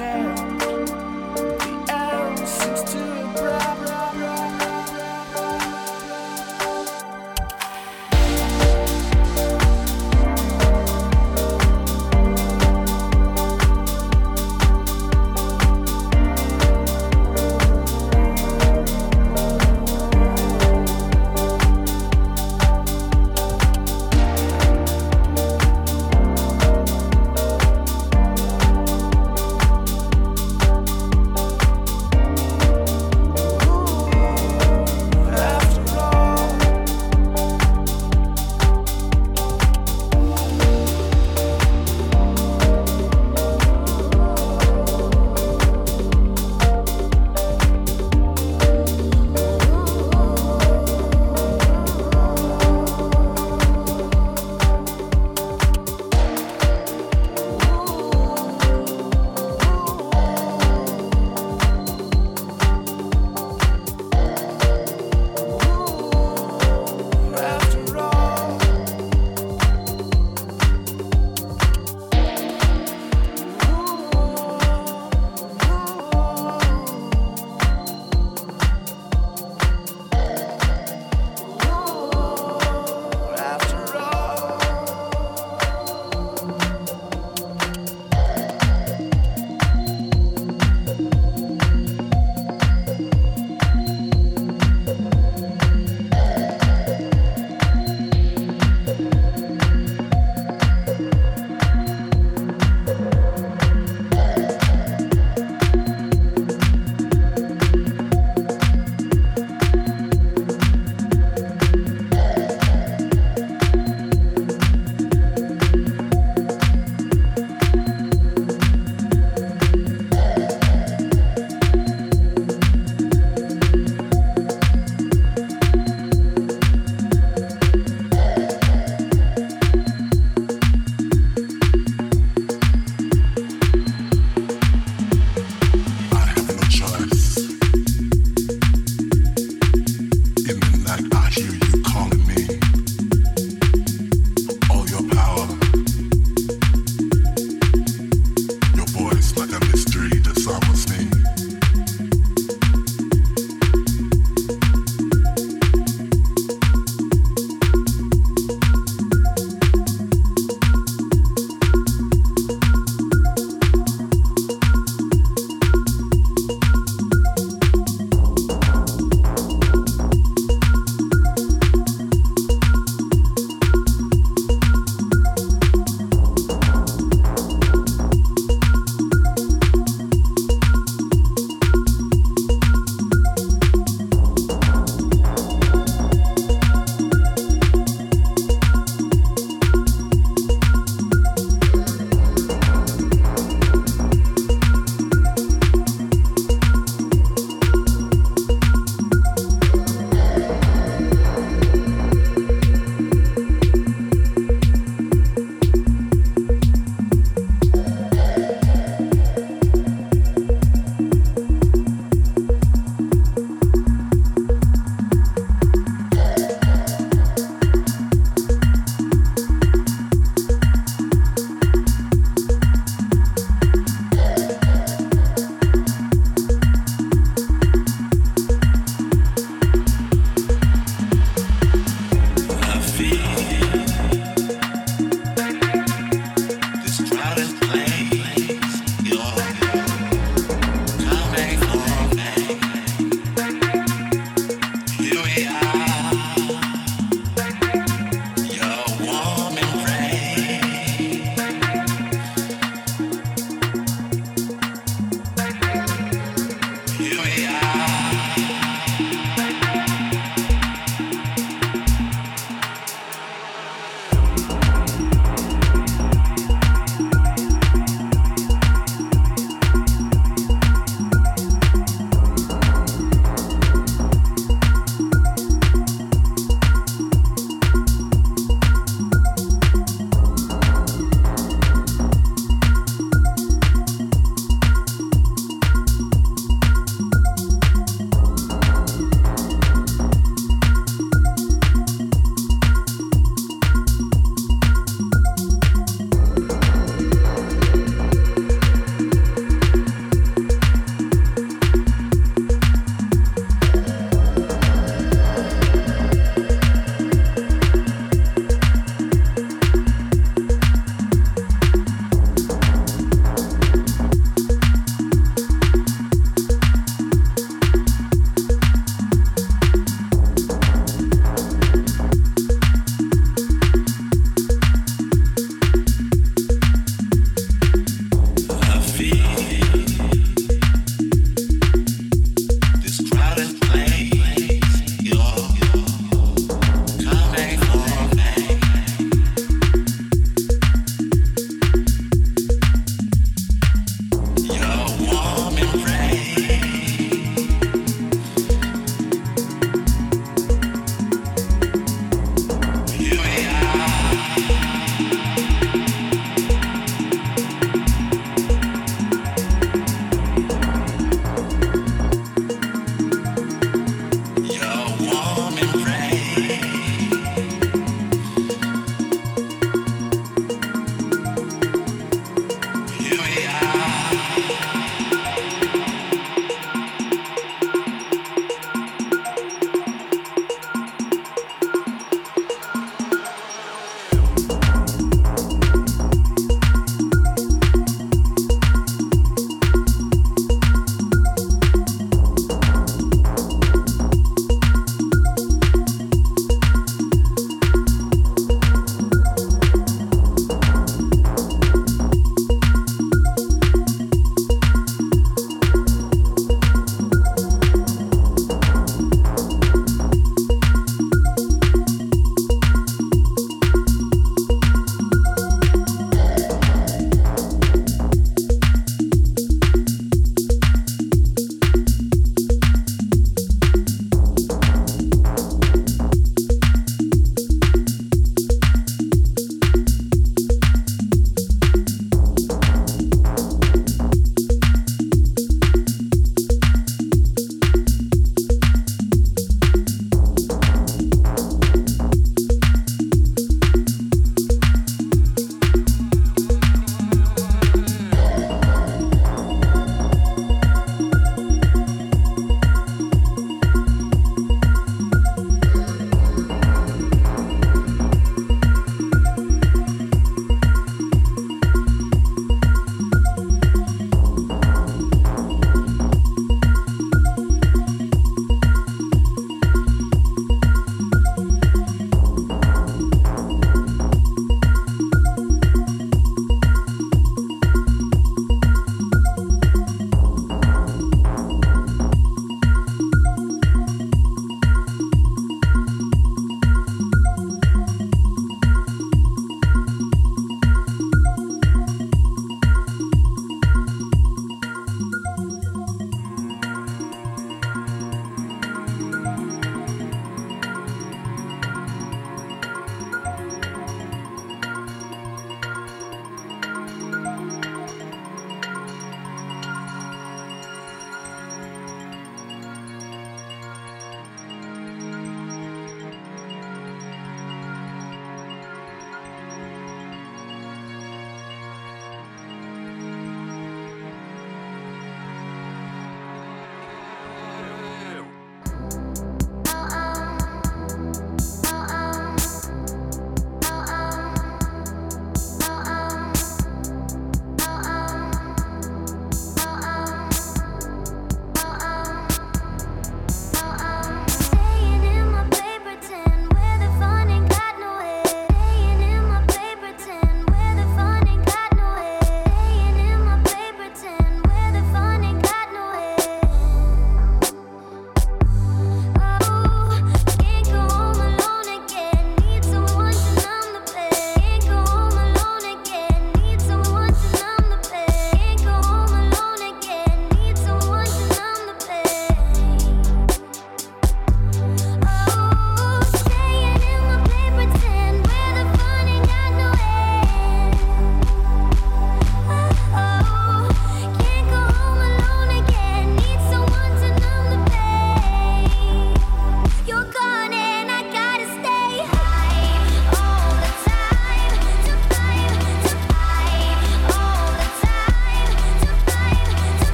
now.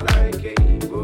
like a.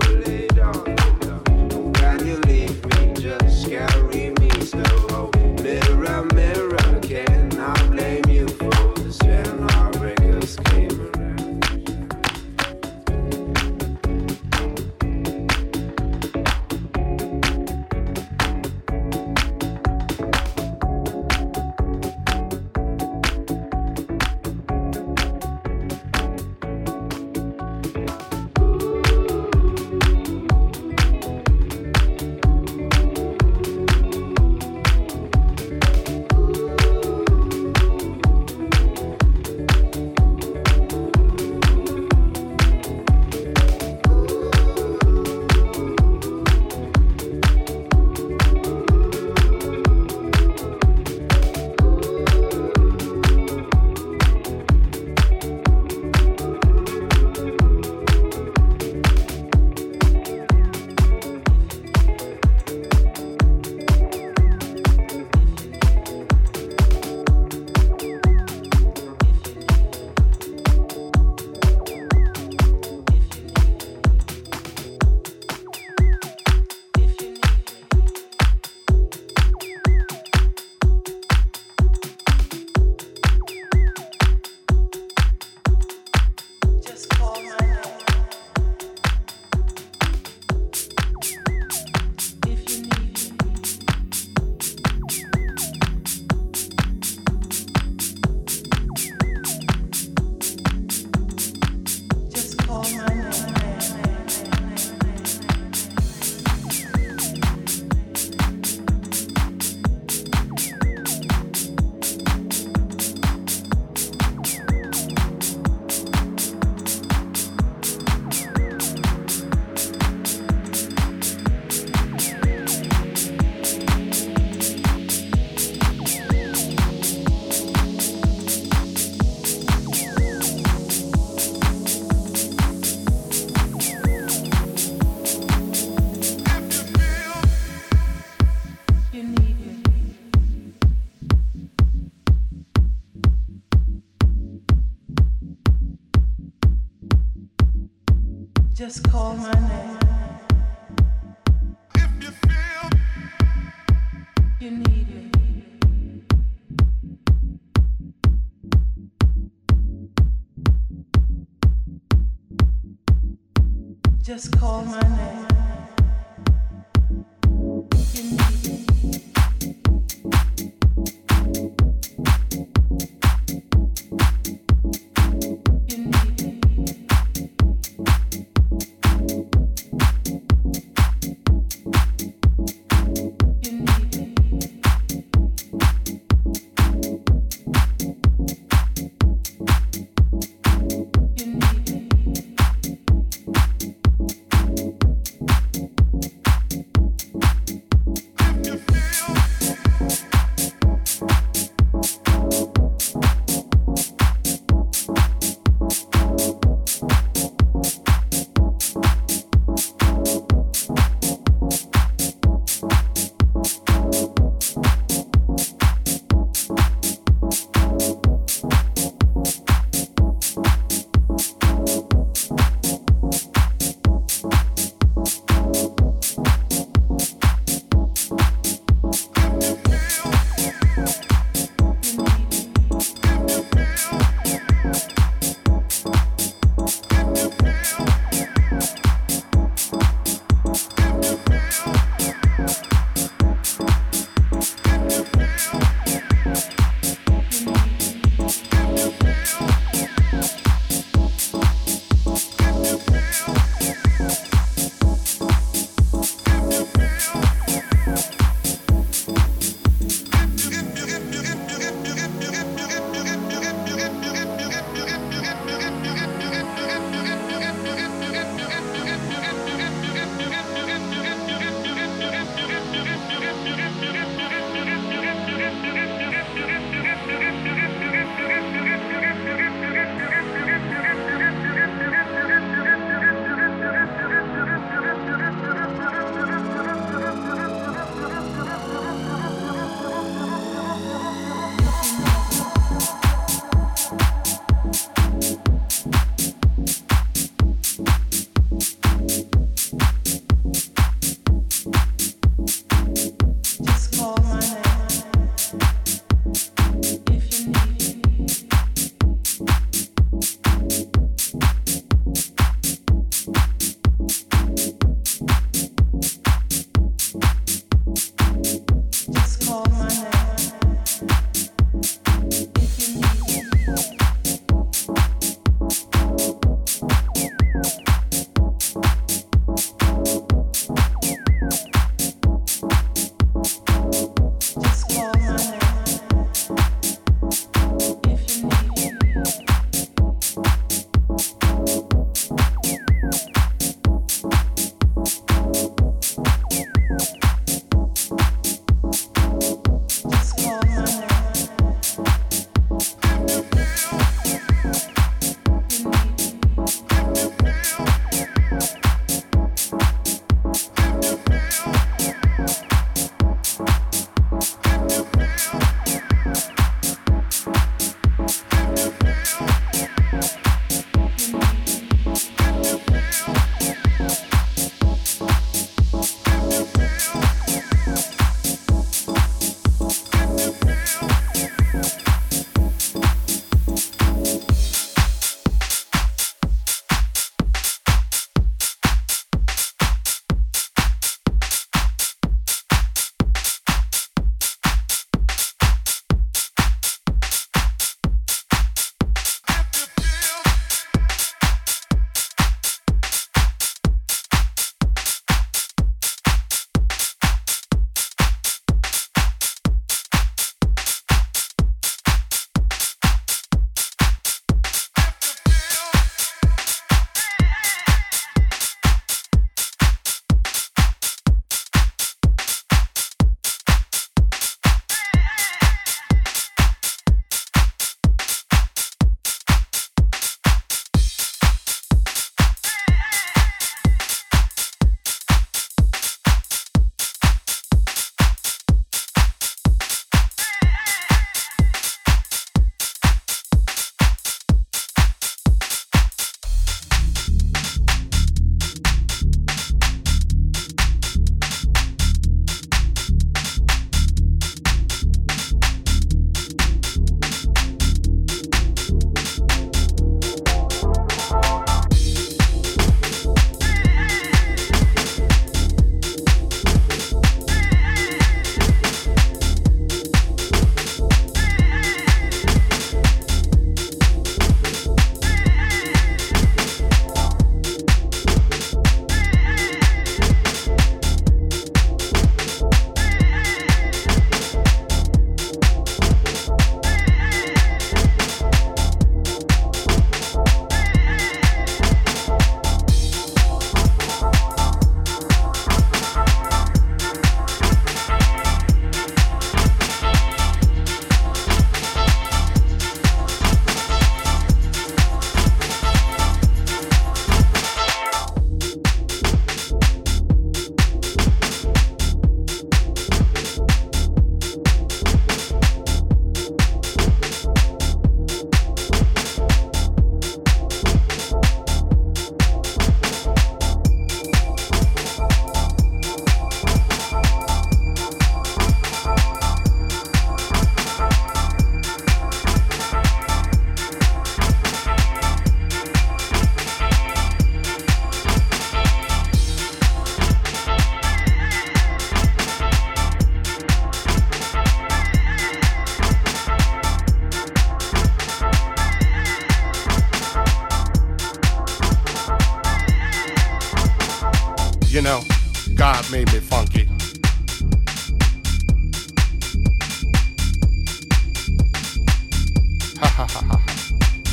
made me funky.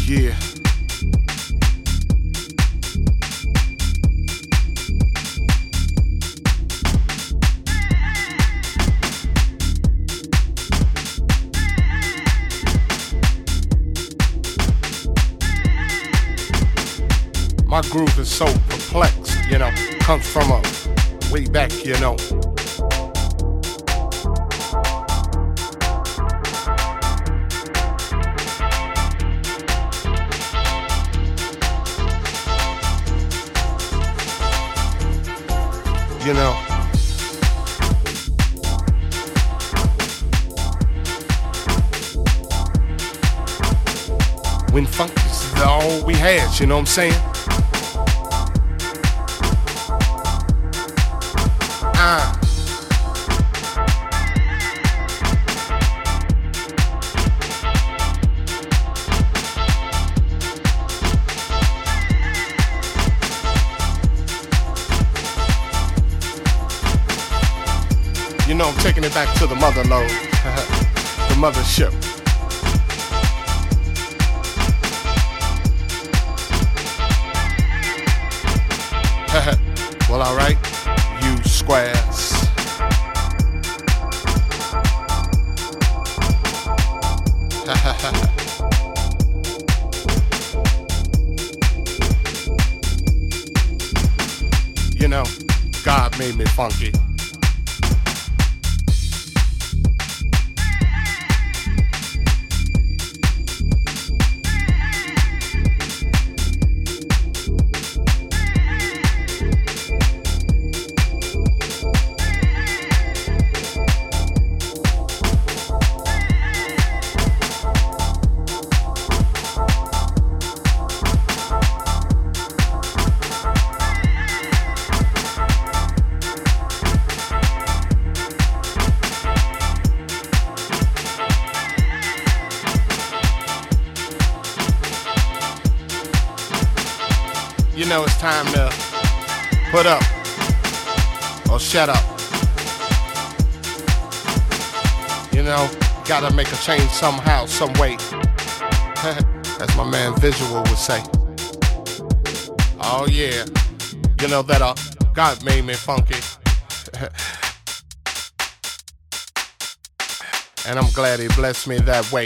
Yeah. My groove is so perplexed, you know, comes from a back, you know. You know. When funk is all we had, you know what I'm saying? Back to the mother lode, the mothership. well, alright, you squares. you know, God made me funky. Gotta make a change somehow, some way. As my man Visual would say. Oh yeah. You know that uh, God made me funky. and I'm glad he blessed me that way.